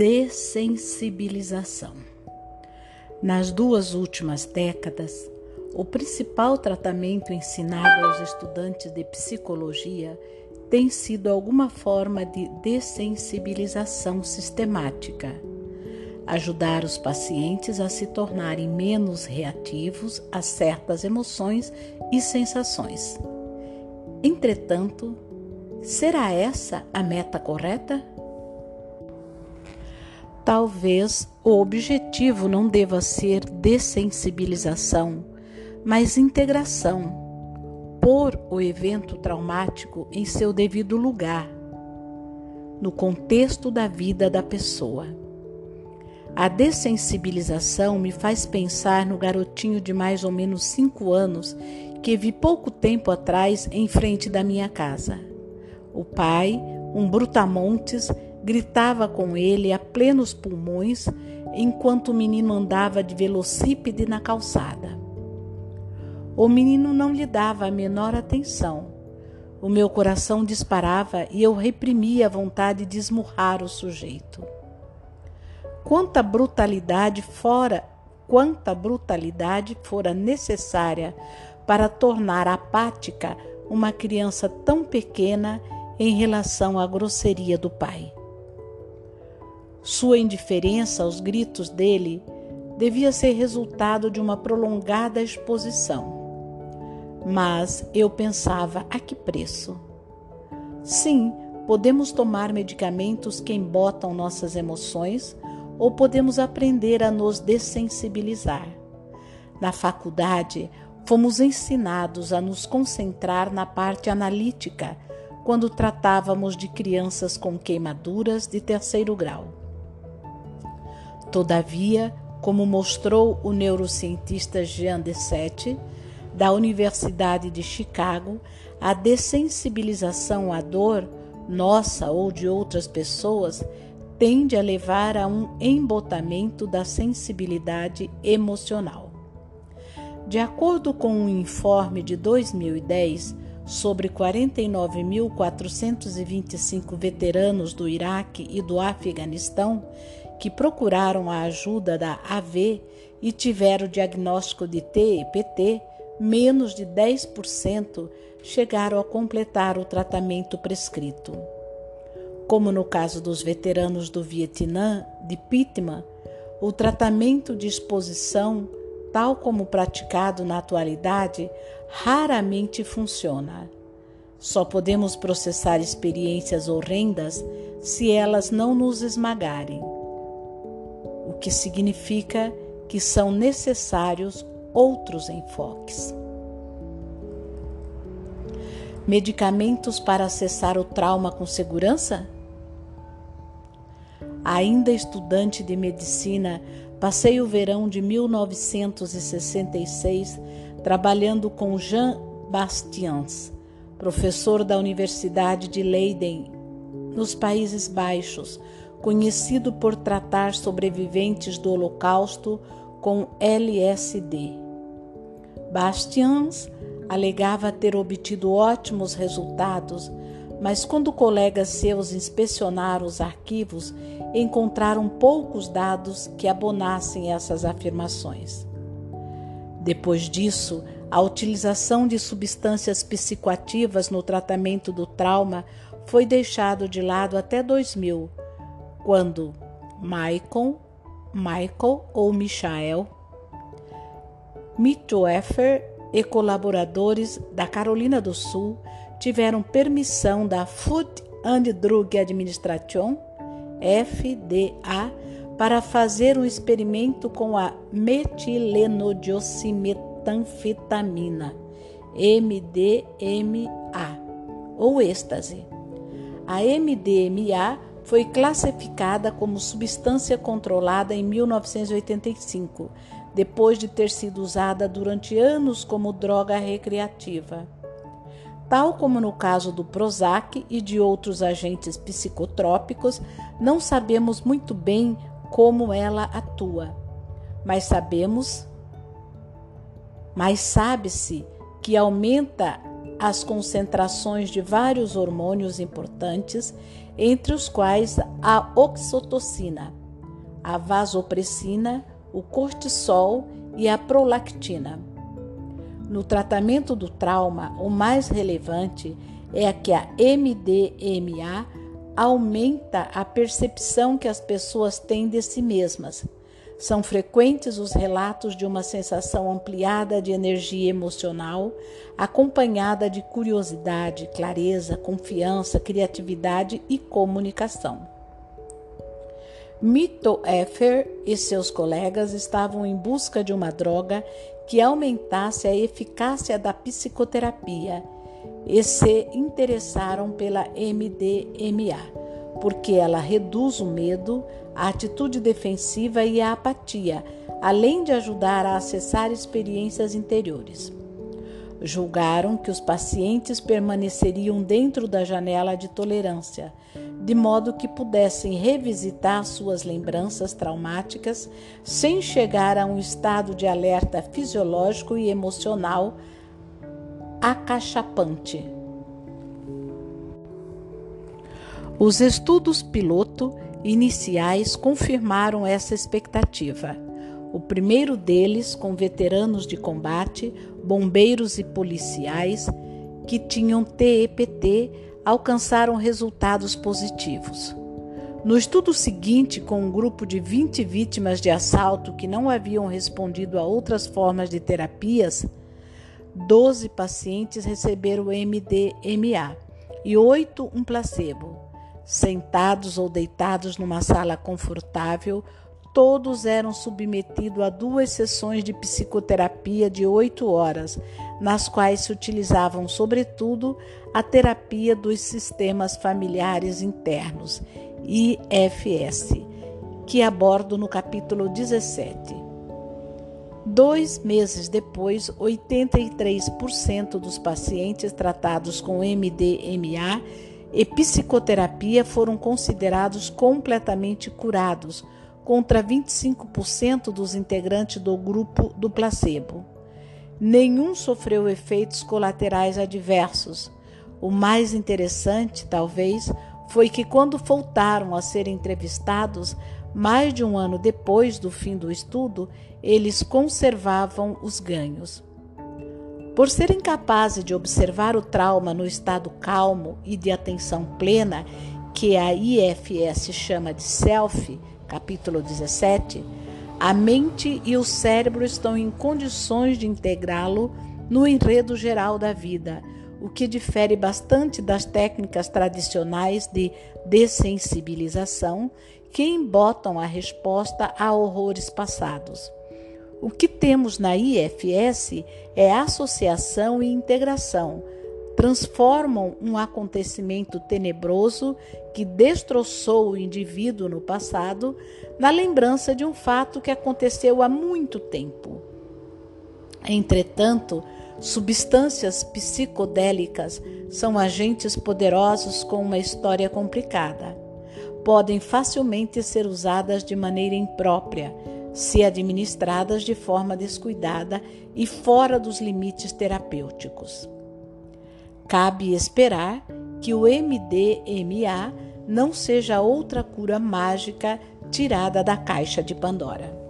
Dessensibilização. Nas duas últimas décadas, o principal tratamento ensinado aos estudantes de psicologia tem sido alguma forma de dessensibilização sistemática. Ajudar os pacientes a se tornarem menos reativos a certas emoções e sensações. Entretanto, será essa a meta correta? Talvez o objetivo não deva ser dessensibilização, mas integração. Pôr o evento traumático em seu devido lugar, no contexto da vida da pessoa. A dessensibilização me faz pensar no garotinho de mais ou menos cinco anos que vi pouco tempo atrás em frente da minha casa. O pai, um brutamontes, gritava com ele a plenos pulmões enquanto o menino andava de velocípede na calçada. O menino não lhe dava a menor atenção. O meu coração disparava e eu reprimia a vontade de esmurrar o sujeito. Quanta brutalidade fora, quanta brutalidade fora necessária para tornar apática uma criança tão pequena em relação à grosseria do pai. Sua indiferença aos gritos dele devia ser resultado de uma prolongada exposição. Mas eu pensava a que preço? Sim, podemos tomar medicamentos que embotam nossas emoções ou podemos aprender a nos dessensibilizar. Na faculdade, fomos ensinados a nos concentrar na parte analítica quando tratávamos de crianças com queimaduras de terceiro grau. Todavia, como mostrou o neurocientista Jean Dessette, da Universidade de Chicago, a dessensibilização à dor, nossa ou de outras pessoas, tende a levar a um embotamento da sensibilidade emocional. De acordo com um informe de 2010 sobre 49.425 veteranos do Iraque e do Afeganistão, que procuraram a ajuda da AV e tiveram o diagnóstico de TEPT, menos de 10% chegaram a completar o tratamento prescrito. Como no caso dos veteranos do Vietnã, de Pittman, o tratamento de exposição, tal como praticado na atualidade, raramente funciona. Só podemos processar experiências horrendas se elas não nos esmagarem que significa que são necessários outros enfoques. Medicamentos para acessar o trauma com segurança? Ainda estudante de medicina, passei o verão de 1966 trabalhando com Jean Bastians, professor da Universidade de Leiden, nos Países Baixos, conhecido por tratar sobreviventes do Holocausto com LSD. Bastians alegava ter obtido ótimos resultados, mas quando colegas seus inspecionaram os arquivos, encontraram poucos dados que abonassem essas afirmações. Depois disso, a utilização de substâncias psicoativas no tratamento do trauma foi deixado de lado até 2000, quando Michael, Michael ou Michael Mithoefer e colaboradores da Carolina do Sul tiveram permissão da Food and Drug Administration, FDA, para fazer um experimento com a metilenodiocimetanfetamina, MDMA, ou êxtase. A MDMA foi classificada como substância controlada em 1985, depois de ter sido usada durante anos como droga recreativa. Tal como no caso do Prozac e de outros agentes psicotrópicos, não sabemos muito bem como ela atua, mas sabemos, mas sabe-se que aumenta as concentrações de vários hormônios importantes entre os quais a oxitocina, a vasopressina, o cortisol e a prolactina. No tratamento do trauma, o mais relevante é que a MDMA aumenta a percepção que as pessoas têm de si mesmas. São frequentes os relatos de uma sensação ampliada de energia emocional, acompanhada de curiosidade, clareza, confiança, criatividade e comunicação. Mito Effer e seus colegas estavam em busca de uma droga que aumentasse a eficácia da psicoterapia e se interessaram pela MDMA, porque ela reduz o medo, a atitude defensiva e a apatia, além de ajudar a acessar experiências interiores. Julgaram que os pacientes permaneceriam dentro da janela de tolerância, de modo que pudessem revisitar suas lembranças traumáticas sem chegar a um estado de alerta fisiológico e emocional acachapante. Os estudos piloto iniciais confirmaram essa expectativa. O primeiro deles com veteranos de combate, bombeiros e policiais que tinham TEPT alcançaram resultados positivos. No estudo seguinte, com um grupo de 20 vítimas de assalto que não haviam respondido a outras formas de terapias, 12 pacientes receberam MDMA e 8 um placebo. Sentados ou deitados numa sala confortável, todos eram submetidos a duas sessões de psicoterapia de oito horas, nas quais se utilizavam, sobretudo, a terapia dos sistemas familiares internos, IFS, que abordo no capítulo 17. Dois meses depois, 83% dos pacientes tratados com MDMA e psicoterapia foram considerados completamente curados, contra 25% dos integrantes do grupo do placebo. Nenhum sofreu efeitos colaterais adversos. O mais interessante, talvez, foi que quando voltaram a ser entrevistados, mais de um ano depois do fim do estudo, eles conservavam os ganhos. Por serem capazes de observar o trauma no estado calmo e de atenção plena, que a IFS chama de self, capítulo 17, a mente e o cérebro estão em condições de integrá-lo no enredo geral da vida, o que difere bastante das técnicas tradicionais de dessensibilização que embotam a resposta a horrores passados. O que temos na IFS é associação e integração. Transformam um acontecimento tenebroso que destroçou o indivíduo no passado na lembrança de um fato que aconteceu há muito tempo. Entretanto, substâncias psicodélicas são agentes poderosos com uma história complicada. Podem facilmente ser usadas de maneira imprópria se administradas de forma descuidada e fora dos limites terapêuticos. Cabe esperar que o MDMA não seja outra cura mágica tirada da caixa de Pandora.